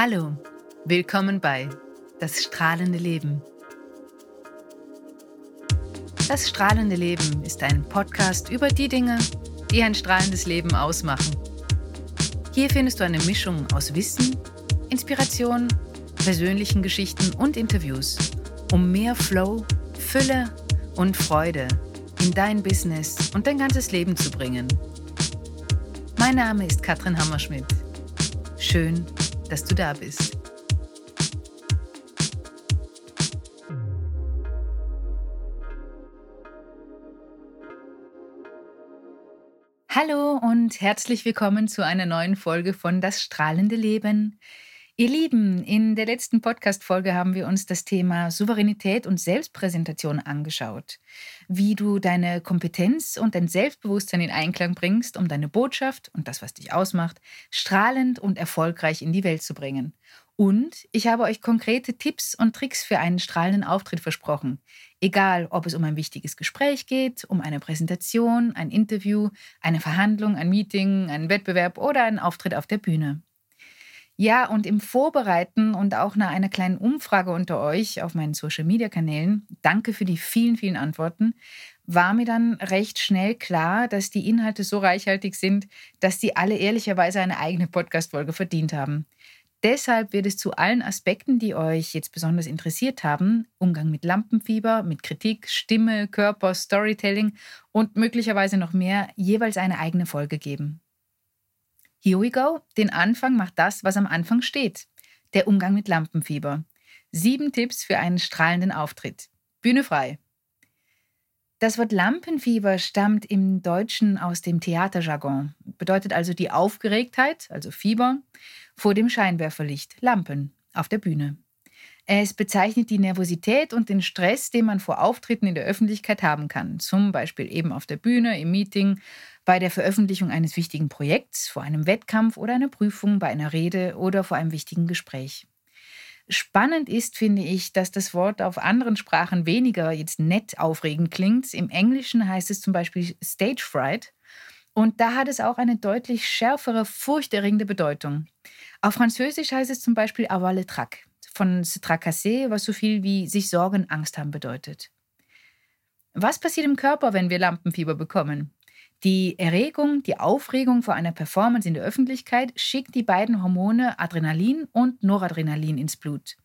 Hallo, willkommen bei Das strahlende Leben. Das strahlende Leben ist ein Podcast über die Dinge, die ein strahlendes Leben ausmachen. Hier findest du eine Mischung aus Wissen, Inspiration, persönlichen Geschichten und Interviews, um mehr Flow, Fülle und Freude in dein Business und dein ganzes Leben zu bringen. Mein Name ist Katrin Hammerschmidt. Schön, dass du da bist. Hallo und herzlich willkommen zu einer neuen Folge von Das strahlende Leben. Ihr Lieben, in der letzten Podcast-Folge haben wir uns das Thema Souveränität und Selbstpräsentation angeschaut. Wie du deine Kompetenz und dein Selbstbewusstsein in Einklang bringst, um deine Botschaft und das, was dich ausmacht, strahlend und erfolgreich in die Welt zu bringen. Und ich habe euch konkrete Tipps und Tricks für einen strahlenden Auftritt versprochen. Egal, ob es um ein wichtiges Gespräch geht, um eine Präsentation, ein Interview, eine Verhandlung, ein Meeting, einen Wettbewerb oder einen Auftritt auf der Bühne. Ja, und im Vorbereiten und auch nach einer kleinen Umfrage unter euch auf meinen Social-Media-Kanälen, danke für die vielen, vielen Antworten, war mir dann recht schnell klar, dass die Inhalte so reichhaltig sind, dass sie alle ehrlicherweise eine eigene Podcast-Folge verdient haben. Deshalb wird es zu allen Aspekten, die euch jetzt besonders interessiert haben, Umgang mit Lampenfieber, mit Kritik, Stimme, Körper, Storytelling und möglicherweise noch mehr, jeweils eine eigene Folge geben. Here we go. Den Anfang macht das, was am Anfang steht. Der Umgang mit Lampenfieber. Sieben Tipps für einen strahlenden Auftritt. Bühne frei. Das Wort Lampenfieber stammt im Deutschen aus dem Theaterjargon, bedeutet also die Aufgeregtheit, also Fieber, vor dem Scheinwerferlicht, Lampen, auf der Bühne. Es bezeichnet die Nervosität und den Stress, den man vor Auftritten in der Öffentlichkeit haben kann, zum Beispiel eben auf der Bühne, im Meeting, bei der Veröffentlichung eines wichtigen Projekts, vor einem Wettkampf oder einer Prüfung, bei einer Rede oder vor einem wichtigen Gespräch. Spannend ist, finde ich, dass das Wort auf anderen Sprachen weniger jetzt nett aufregend klingt. Im Englischen heißt es zum Beispiel Stage Fright. Und da hat es auch eine deutlich schärfere, furchterregende Bedeutung. Auf Französisch heißt es zum Beispiel avoir le trac, von se tracasser, was so viel wie sich Sorgen, Angst haben bedeutet. Was passiert im Körper, wenn wir Lampenfieber bekommen? Die Erregung, die Aufregung vor einer Performance in der Öffentlichkeit schickt die beiden Hormone Adrenalin und Noradrenalin ins Blut.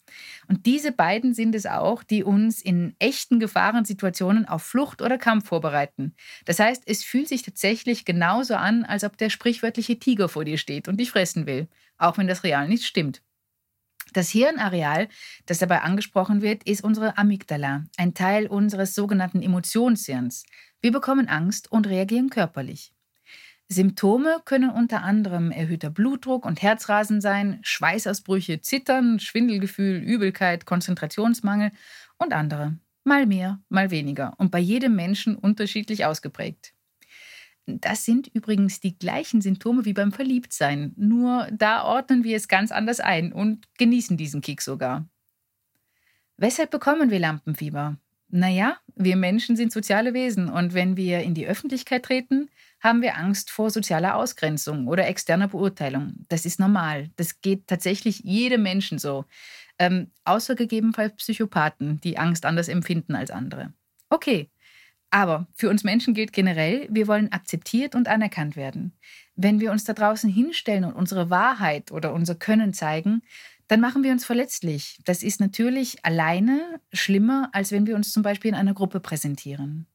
Und diese beiden sind es auch, die uns in echten Gefahrensituationen auf Flucht oder Kampf vorbereiten. Das heißt, es fühlt sich tatsächlich genauso an, als ob der sprichwörtliche Tiger vor dir steht und dich fressen will, auch wenn das real nicht stimmt. Das Hirnareal, das dabei angesprochen wird, ist unsere Amygdala, ein Teil unseres sogenannten Emotionshirns. Wir bekommen Angst und reagieren körperlich. Symptome können unter anderem erhöhter Blutdruck und Herzrasen sein, Schweißausbrüche, Zittern, Schwindelgefühl, Übelkeit, Konzentrationsmangel und andere. Mal mehr, mal weniger und bei jedem Menschen unterschiedlich ausgeprägt. Das sind übrigens die gleichen Symptome wie beim Verliebtsein, nur da ordnen wir es ganz anders ein und genießen diesen Kick sogar. Weshalb bekommen wir Lampenfieber? Naja, wir Menschen sind soziale Wesen und wenn wir in die Öffentlichkeit treten, haben wir Angst vor sozialer Ausgrenzung oder externer Beurteilung. Das ist normal. Das geht tatsächlich jedem Menschen so. Ähm, außer gegebenenfalls Psychopathen, die Angst anders empfinden als andere. Okay, aber für uns Menschen gilt generell, wir wollen akzeptiert und anerkannt werden. Wenn wir uns da draußen hinstellen und unsere Wahrheit oder unser Können zeigen, dann machen wir uns verletzlich. Das ist natürlich alleine schlimmer, als wenn wir uns zum Beispiel in einer Gruppe präsentieren.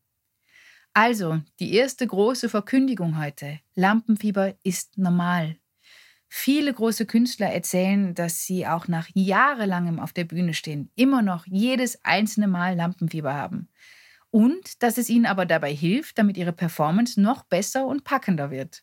Also, die erste große Verkündigung heute. Lampenfieber ist normal. Viele große Künstler erzählen, dass sie auch nach jahrelangem auf der Bühne stehen, immer noch jedes einzelne Mal Lampenfieber haben. Und dass es ihnen aber dabei hilft, damit ihre Performance noch besser und packender wird.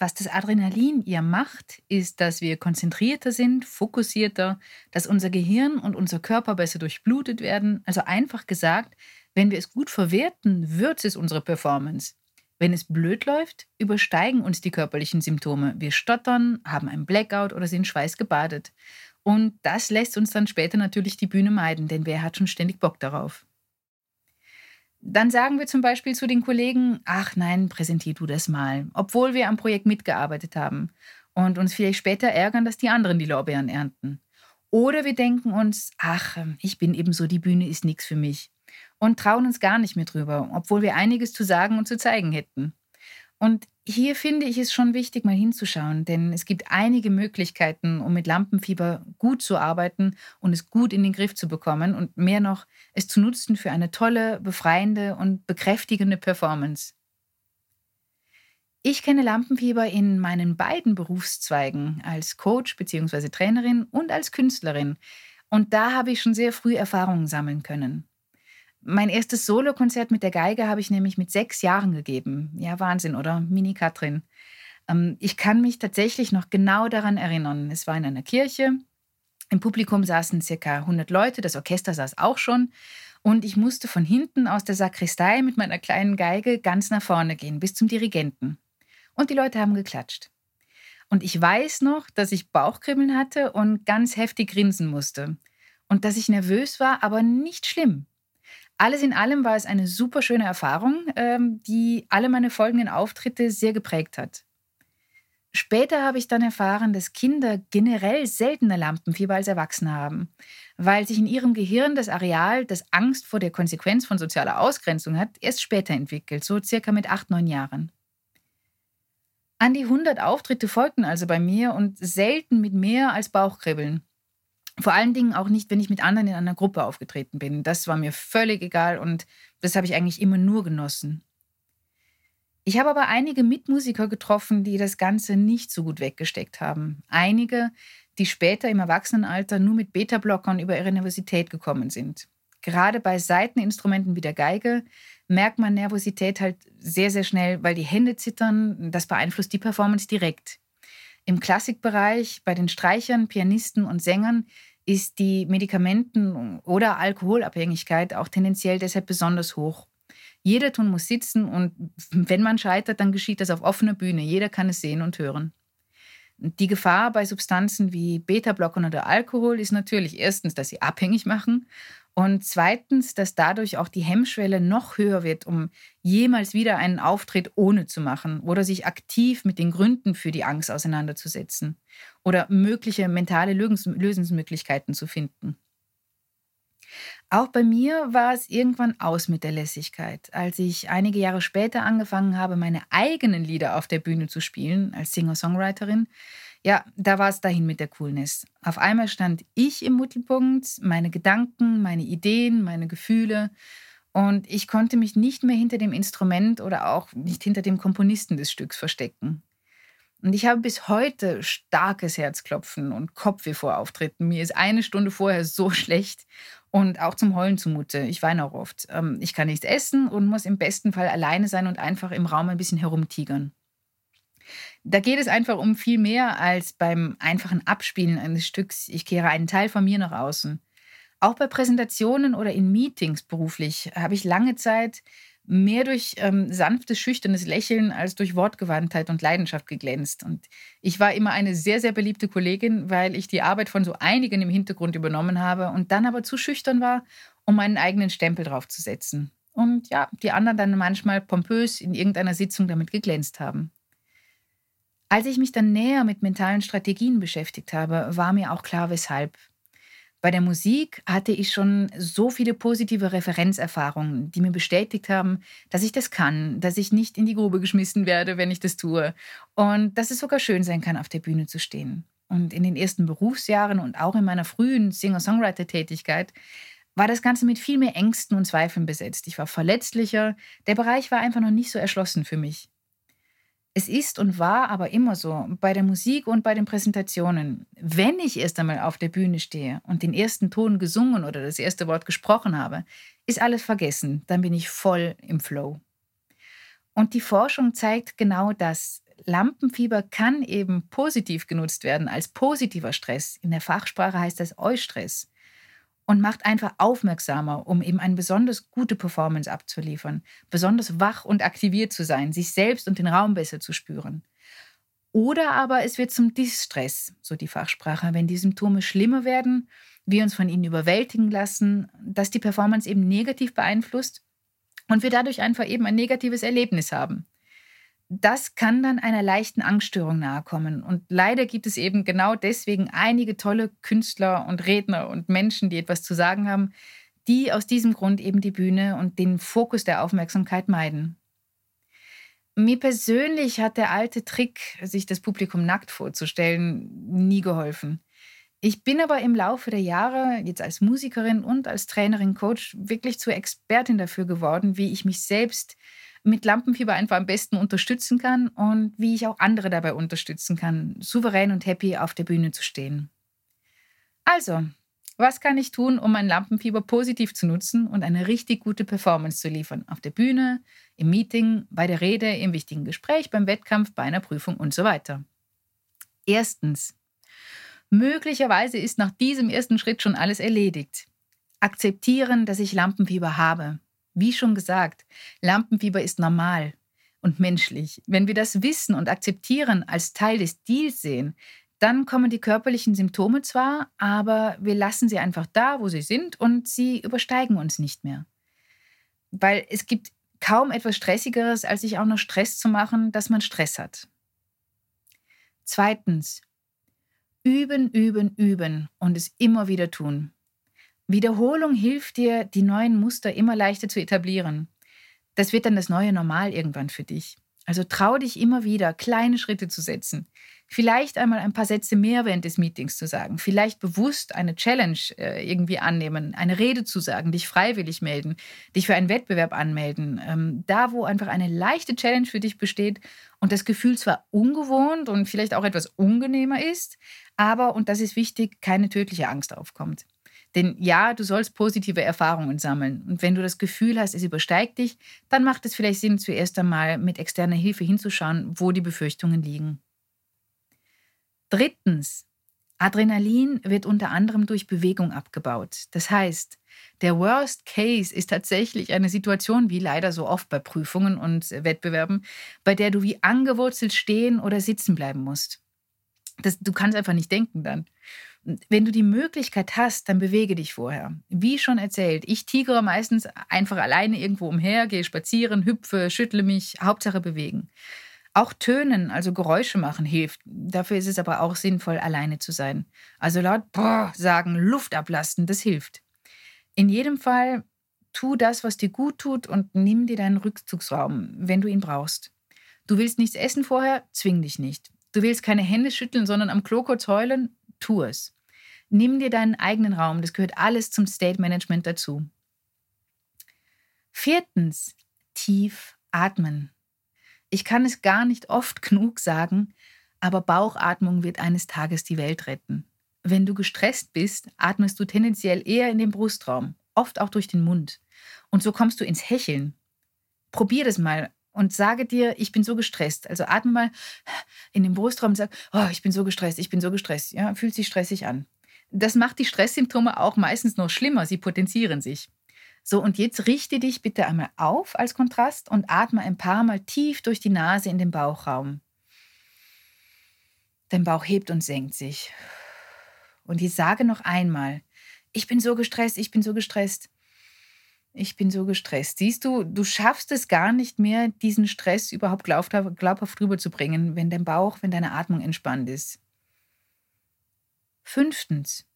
Was das Adrenalin ihr macht, ist, dass wir konzentrierter sind, fokussierter, dass unser Gehirn und unser Körper besser durchblutet werden. Also einfach gesagt, wenn wir es gut verwerten, wird es unsere Performance. Wenn es blöd läuft, übersteigen uns die körperlichen Symptome. Wir stottern, haben ein Blackout oder sind schweißgebadet. Und das lässt uns dann später natürlich die Bühne meiden, denn wer hat schon ständig Bock darauf? Dann sagen wir zum Beispiel zu den Kollegen, ach nein, präsentier du das mal, obwohl wir am Projekt mitgearbeitet haben. und uns vielleicht später ärgern, dass die anderen die Lorbeeren ernten. Oder wir denken uns, ach, ich bin eben so, die Bühne ist nichts für mich. Und trauen uns gar nicht mehr drüber, obwohl wir einiges zu sagen und zu zeigen hätten. Und hier finde ich es schon wichtig, mal hinzuschauen, denn es gibt einige Möglichkeiten, um mit Lampenfieber gut zu arbeiten und es gut in den Griff zu bekommen und mehr noch, es zu nutzen für eine tolle, befreiende und bekräftigende Performance. Ich kenne Lampenfieber in meinen beiden Berufszweigen als Coach bzw. Trainerin und als Künstlerin. Und da habe ich schon sehr früh Erfahrungen sammeln können. Mein erstes Solokonzert mit der Geige habe ich nämlich mit sechs Jahren gegeben. Ja, Wahnsinn, oder? Mini Katrin. Ähm, ich kann mich tatsächlich noch genau daran erinnern. Es war in einer Kirche. Im Publikum saßen circa 100 Leute. Das Orchester saß auch schon. Und ich musste von hinten aus der Sakristei mit meiner kleinen Geige ganz nach vorne gehen, bis zum Dirigenten. Und die Leute haben geklatscht. Und ich weiß noch, dass ich Bauchkribbeln hatte und ganz heftig grinsen musste. Und dass ich nervös war, aber nicht schlimm. Alles in allem war es eine super schöne Erfahrung, ähm, die alle meine folgenden Auftritte sehr geprägt hat. Später habe ich dann erfahren, dass Kinder generell seltener Lampenfieber als Erwachsene haben, weil sich in ihrem Gehirn das Areal, das Angst vor der Konsequenz von sozialer Ausgrenzung hat, erst später entwickelt, so circa mit acht, neun Jahren. An die 100 Auftritte folgten also bei mir und selten mit mehr als Bauchkribbeln. Vor allen Dingen auch nicht, wenn ich mit anderen in einer Gruppe aufgetreten bin. Das war mir völlig egal und das habe ich eigentlich immer nur genossen. Ich habe aber einige Mitmusiker getroffen, die das Ganze nicht so gut weggesteckt haben. Einige, die später im Erwachsenenalter nur mit Beta-Blockern über ihre Nervosität gekommen sind. Gerade bei Seiteninstrumenten wie der Geige merkt man Nervosität halt sehr, sehr schnell, weil die Hände zittern. Das beeinflusst die Performance direkt. Im Klassikbereich, bei den Streichern, Pianisten und Sängern ist die Medikamenten- oder Alkoholabhängigkeit auch tendenziell deshalb besonders hoch. Jeder Ton muss sitzen und wenn man scheitert, dann geschieht das auf offener Bühne. Jeder kann es sehen und hören. Die Gefahr bei Substanzen wie Beta-Blockern oder Alkohol ist natürlich erstens, dass sie abhängig machen und zweitens, dass dadurch auch die Hemmschwelle noch höher wird, um jemals wieder einen Auftritt ohne zu machen oder sich aktiv mit den Gründen für die Angst auseinanderzusetzen oder mögliche mentale Lösungsmöglichkeiten zu finden. Auch bei mir war es irgendwann aus mit der Lässigkeit. Als ich einige Jahre später angefangen habe, meine eigenen Lieder auf der Bühne zu spielen als Singer-Songwriterin, ja, da war es dahin mit der Coolness. Auf einmal stand ich im Mittelpunkt, meine Gedanken, meine Ideen, meine Gefühle. Und ich konnte mich nicht mehr hinter dem Instrument oder auch nicht hinter dem Komponisten des Stücks verstecken. Und ich habe bis heute starkes Herzklopfen und Kopfweh vor Auftritten. Mir ist eine Stunde vorher so schlecht und auch zum Heulen zumute. Ich weine auch oft. Ähm, ich kann nichts essen und muss im besten Fall alleine sein und einfach im Raum ein bisschen herumtigern. Da geht es einfach um viel mehr als beim einfachen Abspielen eines Stücks. Ich kehre einen Teil von mir nach außen. Auch bei Präsentationen oder in Meetings beruflich habe ich lange Zeit mehr durch ähm, sanftes, schüchternes Lächeln als durch Wortgewandtheit und Leidenschaft geglänzt. Und ich war immer eine sehr, sehr beliebte Kollegin, weil ich die Arbeit von so einigen im Hintergrund übernommen habe und dann aber zu schüchtern war, um meinen eigenen Stempel draufzusetzen. Und ja, die anderen dann manchmal pompös in irgendeiner Sitzung damit geglänzt haben. Als ich mich dann näher mit mentalen Strategien beschäftigt habe, war mir auch klar, weshalb. Bei der Musik hatte ich schon so viele positive Referenzerfahrungen, die mir bestätigt haben, dass ich das kann, dass ich nicht in die Grube geschmissen werde, wenn ich das tue und dass es sogar schön sein kann, auf der Bühne zu stehen. Und in den ersten Berufsjahren und auch in meiner frühen Singer-Songwriter-Tätigkeit war das Ganze mit viel mehr Ängsten und Zweifeln besetzt. Ich war verletzlicher, der Bereich war einfach noch nicht so erschlossen für mich. Es ist und war aber immer so, bei der Musik und bei den Präsentationen, wenn ich erst einmal auf der Bühne stehe und den ersten Ton gesungen oder das erste Wort gesprochen habe, ist alles vergessen, dann bin ich voll im Flow. Und die Forschung zeigt genau das. Lampenfieber kann eben positiv genutzt werden als positiver Stress. In der Fachsprache heißt das Eustress und macht einfach aufmerksamer, um eben eine besonders gute Performance abzuliefern, besonders wach und aktiviert zu sein, sich selbst und den Raum besser zu spüren. Oder aber es wird zum Distress, so die Fachsprache, wenn die Symptome schlimmer werden, wir uns von ihnen überwältigen lassen, dass die Performance eben negativ beeinflusst und wir dadurch einfach eben ein negatives Erlebnis haben. Das kann dann einer leichten Angststörung nahekommen. Und leider gibt es eben genau deswegen einige tolle Künstler und Redner und Menschen, die etwas zu sagen haben, die aus diesem Grund eben die Bühne und den Fokus der Aufmerksamkeit meiden. Mir persönlich hat der alte Trick, sich das Publikum nackt vorzustellen, nie geholfen. Ich bin aber im Laufe der Jahre, jetzt als Musikerin und als Trainerin, Coach, wirklich zur Expertin dafür geworden, wie ich mich selbst mit Lampenfieber einfach am besten unterstützen kann und wie ich auch andere dabei unterstützen kann, souverän und happy auf der Bühne zu stehen. Also, was kann ich tun, um mein Lampenfieber positiv zu nutzen und eine richtig gute Performance zu liefern? Auf der Bühne, im Meeting, bei der Rede, im wichtigen Gespräch, beim Wettkampf, bei einer Prüfung und so weiter. Erstens. Möglicherweise ist nach diesem ersten Schritt schon alles erledigt. Akzeptieren, dass ich Lampenfieber habe. Wie schon gesagt, Lampenfieber ist normal und menschlich. Wenn wir das wissen und akzeptieren, als Teil des Deals sehen, dann kommen die körperlichen Symptome zwar, aber wir lassen sie einfach da, wo sie sind und sie übersteigen uns nicht mehr. Weil es gibt kaum etwas Stressigeres, als sich auch noch Stress zu machen, dass man Stress hat. Zweitens, üben, üben, üben und es immer wieder tun. Wiederholung hilft dir, die neuen Muster immer leichter zu etablieren. Das wird dann das neue Normal irgendwann für dich. Also trau dich immer wieder, kleine Schritte zu setzen. Vielleicht einmal ein paar Sätze mehr während des Meetings zu sagen. Vielleicht bewusst eine Challenge äh, irgendwie annehmen, eine Rede zu sagen, dich freiwillig melden, dich für einen Wettbewerb anmelden. Ähm, da, wo einfach eine leichte Challenge für dich besteht und das Gefühl zwar ungewohnt und vielleicht auch etwas ungenehmer ist, aber, und das ist wichtig, keine tödliche Angst aufkommt. Denn ja, du sollst positive Erfahrungen sammeln. Und wenn du das Gefühl hast, es übersteigt dich, dann macht es vielleicht Sinn, zuerst einmal mit externer Hilfe hinzuschauen, wo die Befürchtungen liegen. Drittens, Adrenalin wird unter anderem durch Bewegung abgebaut. Das heißt, der Worst Case ist tatsächlich eine Situation, wie leider so oft bei Prüfungen und Wettbewerben, bei der du wie angewurzelt stehen oder sitzen bleiben musst. Das, du kannst einfach nicht denken dann. Wenn du die Möglichkeit hast, dann bewege dich vorher. Wie schon erzählt, ich tigere meistens einfach alleine irgendwo umher, gehe spazieren, hüpfe, schüttle mich, Hauptsache bewegen. Auch Tönen, also Geräusche machen, hilft. Dafür ist es aber auch sinnvoll, alleine zu sein. Also laut Brrr sagen, Luft ablasten, das hilft. In jedem Fall, tu das, was dir gut tut und nimm dir deinen Rückzugsraum, wenn du ihn brauchst. Du willst nichts essen vorher, zwing dich nicht. Du willst keine Hände schütteln, sondern am Klo kurz heulen, tu es. Nimm dir deinen eigenen Raum, das gehört alles zum State Management dazu. Viertens, tief atmen. Ich kann es gar nicht oft genug sagen, aber Bauchatmung wird eines Tages die Welt retten. Wenn du gestresst bist, atmest du tendenziell eher in den Brustraum, oft auch durch den Mund. Und so kommst du ins Hecheln. Probier das mal und sage dir, ich bin so gestresst. Also atme mal in den Brustraum und sag, oh, ich bin so gestresst, ich bin so gestresst. Ja, fühlt sich stressig an. Das macht die Stresssymptome auch meistens noch schlimmer, sie potenzieren sich. So, und jetzt richte dich bitte einmal auf als Kontrast und atme ein paar Mal tief durch die Nase in den Bauchraum. Dein Bauch hebt und senkt sich. Und jetzt sage noch einmal, ich bin so gestresst, ich bin so gestresst. Ich bin so gestresst. Siehst du, du schaffst es gar nicht mehr, diesen Stress überhaupt glaubhaft rüberzubringen, wenn dein Bauch, wenn deine Atmung entspannt ist. Fünftens.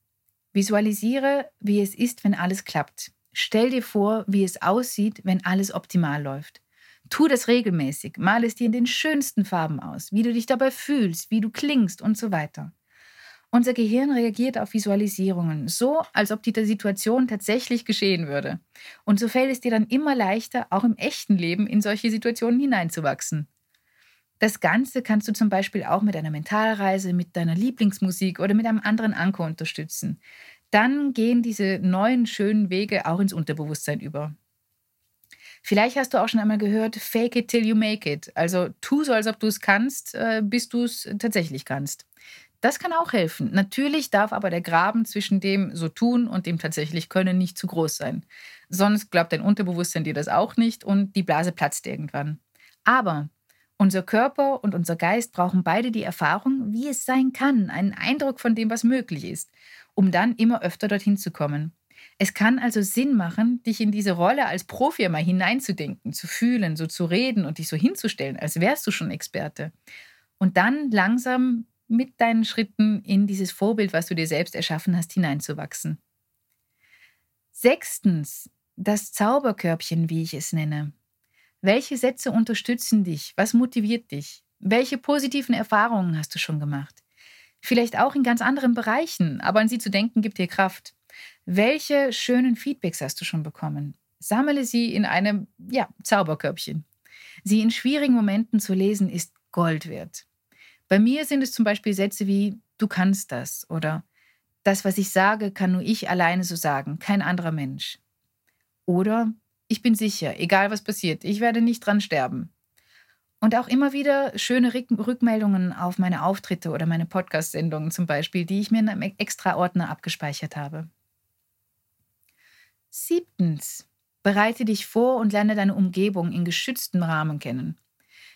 Visualisiere, wie es ist, wenn alles klappt. Stell dir vor, wie es aussieht, wenn alles optimal läuft. Tu das regelmäßig, mal es dir in den schönsten Farben aus, wie du dich dabei fühlst, wie du klingst und so weiter. Unser Gehirn reagiert auf Visualisierungen so, als ob die Situation tatsächlich geschehen würde. Und so fällt es dir dann immer leichter, auch im echten Leben in solche Situationen hineinzuwachsen. Das Ganze kannst du zum Beispiel auch mit einer Mentalreise, mit deiner Lieblingsmusik oder mit einem anderen Anker unterstützen. Dann gehen diese neuen schönen Wege auch ins Unterbewusstsein über. Vielleicht hast du auch schon einmal gehört, fake it till you make it. Also tu so, als ob du es kannst, äh, bis du es tatsächlich kannst. Das kann auch helfen. Natürlich darf aber der Graben zwischen dem so tun und dem tatsächlich können nicht zu groß sein. Sonst glaubt dein Unterbewusstsein dir das auch nicht und die Blase platzt irgendwann. Aber unser Körper und unser Geist brauchen beide die Erfahrung, wie es sein kann, einen Eindruck von dem, was möglich ist, um dann immer öfter dorthin zu kommen. Es kann also Sinn machen, dich in diese Rolle als Profi mal hineinzudenken, zu fühlen, so zu reden und dich so hinzustellen, als wärst du schon Experte. Und dann langsam mit deinen Schritten in dieses Vorbild, was du dir selbst erschaffen hast, hineinzuwachsen. Sechstens, das Zauberkörbchen, wie ich es nenne. Welche Sätze unterstützen dich? Was motiviert dich? Welche positiven Erfahrungen hast du schon gemacht? Vielleicht auch in ganz anderen Bereichen, aber an sie zu denken gibt dir Kraft. Welche schönen Feedbacks hast du schon bekommen? Sammle sie in einem ja, Zauberkörbchen. Sie in schwierigen Momenten zu lesen ist Gold wert. Bei mir sind es zum Beispiel Sätze wie Du kannst das oder Das, was ich sage, kann nur ich alleine so sagen, kein anderer Mensch. Oder ich bin sicher, egal was passiert, ich werde nicht dran sterben. Und auch immer wieder schöne Rückmeldungen auf meine Auftritte oder meine Podcast-Sendungen zum Beispiel, die ich mir in einem Extra-Ordner abgespeichert habe. Siebtens. Bereite dich vor und lerne deine Umgebung in geschütztem Rahmen kennen.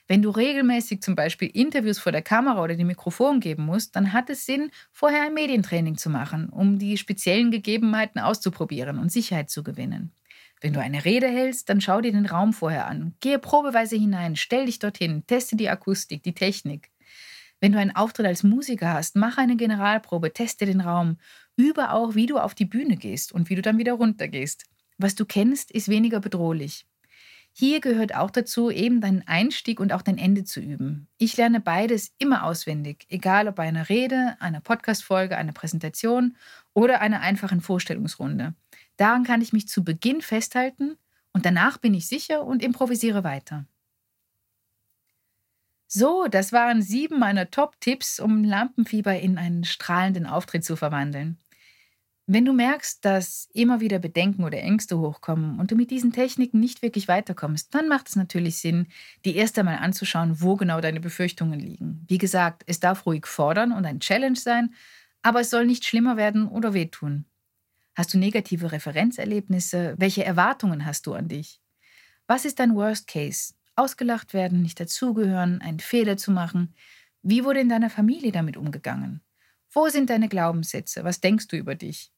Wenn du regelmäßig zum Beispiel Interviews vor der Kamera oder dem Mikrofon geben musst, dann hat es Sinn, vorher ein Medientraining zu machen, um die speziellen Gegebenheiten auszuprobieren und Sicherheit zu gewinnen. Wenn du eine Rede hältst, dann schau dir den Raum vorher an. Gehe probeweise hinein, stell dich dorthin, teste die Akustik, die Technik. Wenn du einen Auftritt als Musiker hast, mach eine Generalprobe, teste den Raum, übe auch, wie du auf die Bühne gehst und wie du dann wieder runtergehst. Was du kennst, ist weniger bedrohlich. Hier gehört auch dazu, eben deinen Einstieg und auch dein Ende zu üben. Ich lerne beides immer auswendig, egal ob bei einer Rede, einer Podcast-Folge, einer Präsentation oder einer einfachen Vorstellungsrunde. Daran kann ich mich zu Beginn festhalten und danach bin ich sicher und improvisiere weiter. So, das waren sieben meiner Top-Tipps, um Lampenfieber in einen strahlenden Auftritt zu verwandeln. Wenn du merkst, dass immer wieder Bedenken oder Ängste hochkommen und du mit diesen Techniken nicht wirklich weiterkommst, dann macht es natürlich Sinn, die erst einmal anzuschauen, wo genau deine Befürchtungen liegen. Wie gesagt, es darf ruhig fordern und ein Challenge sein, aber es soll nicht schlimmer werden oder wehtun. Hast du negative Referenzerlebnisse? Welche Erwartungen hast du an dich? Was ist dein Worst Case? Ausgelacht werden, nicht dazugehören, einen Fehler zu machen? Wie wurde in deiner Familie damit umgegangen? Wo sind deine Glaubenssätze? Was denkst du über dich?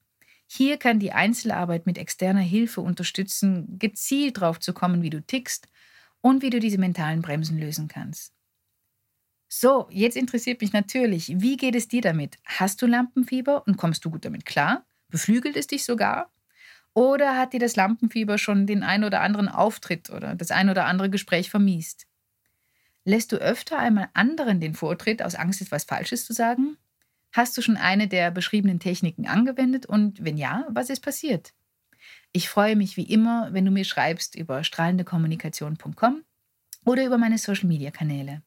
Hier kann die Einzelarbeit mit externer Hilfe unterstützen, gezielt drauf zu kommen, wie du tickst und wie du diese mentalen Bremsen lösen kannst. So, jetzt interessiert mich natürlich, wie geht es dir damit? Hast du Lampenfieber und kommst du gut damit klar? Beflügelt es dich sogar? Oder hat dir das Lampenfieber schon den ein oder anderen Auftritt oder das ein oder andere Gespräch vermiest? Lässt du öfter einmal anderen den Vortritt aus Angst, etwas Falsches zu sagen? Hast du schon eine der beschriebenen Techniken angewendet und wenn ja, was ist passiert? Ich freue mich wie immer, wenn du mir schreibst über strahlendekommunikation.com oder über meine Social-Media-Kanäle.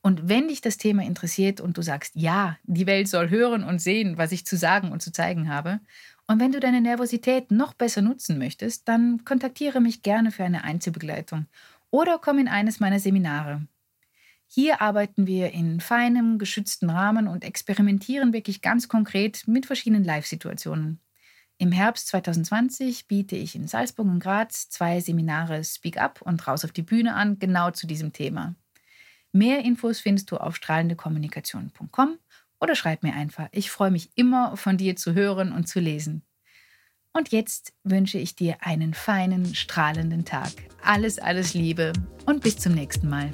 Und wenn dich das Thema interessiert und du sagst, ja, die Welt soll hören und sehen, was ich zu sagen und zu zeigen habe, und wenn du deine Nervosität noch besser nutzen möchtest, dann kontaktiere mich gerne für eine Einzelbegleitung oder komm in eines meiner Seminare. Hier arbeiten wir in feinem, geschützten Rahmen und experimentieren wirklich ganz konkret mit verschiedenen Live-Situationen. Im Herbst 2020 biete ich in Salzburg und Graz zwei Seminare Speak Up und Raus auf die Bühne an, genau zu diesem Thema. Mehr Infos findest du auf strahlendekommunikation.com oder schreib mir einfach. Ich freue mich immer, von dir zu hören und zu lesen. Und jetzt wünsche ich dir einen feinen, strahlenden Tag. Alles, alles Liebe und bis zum nächsten Mal.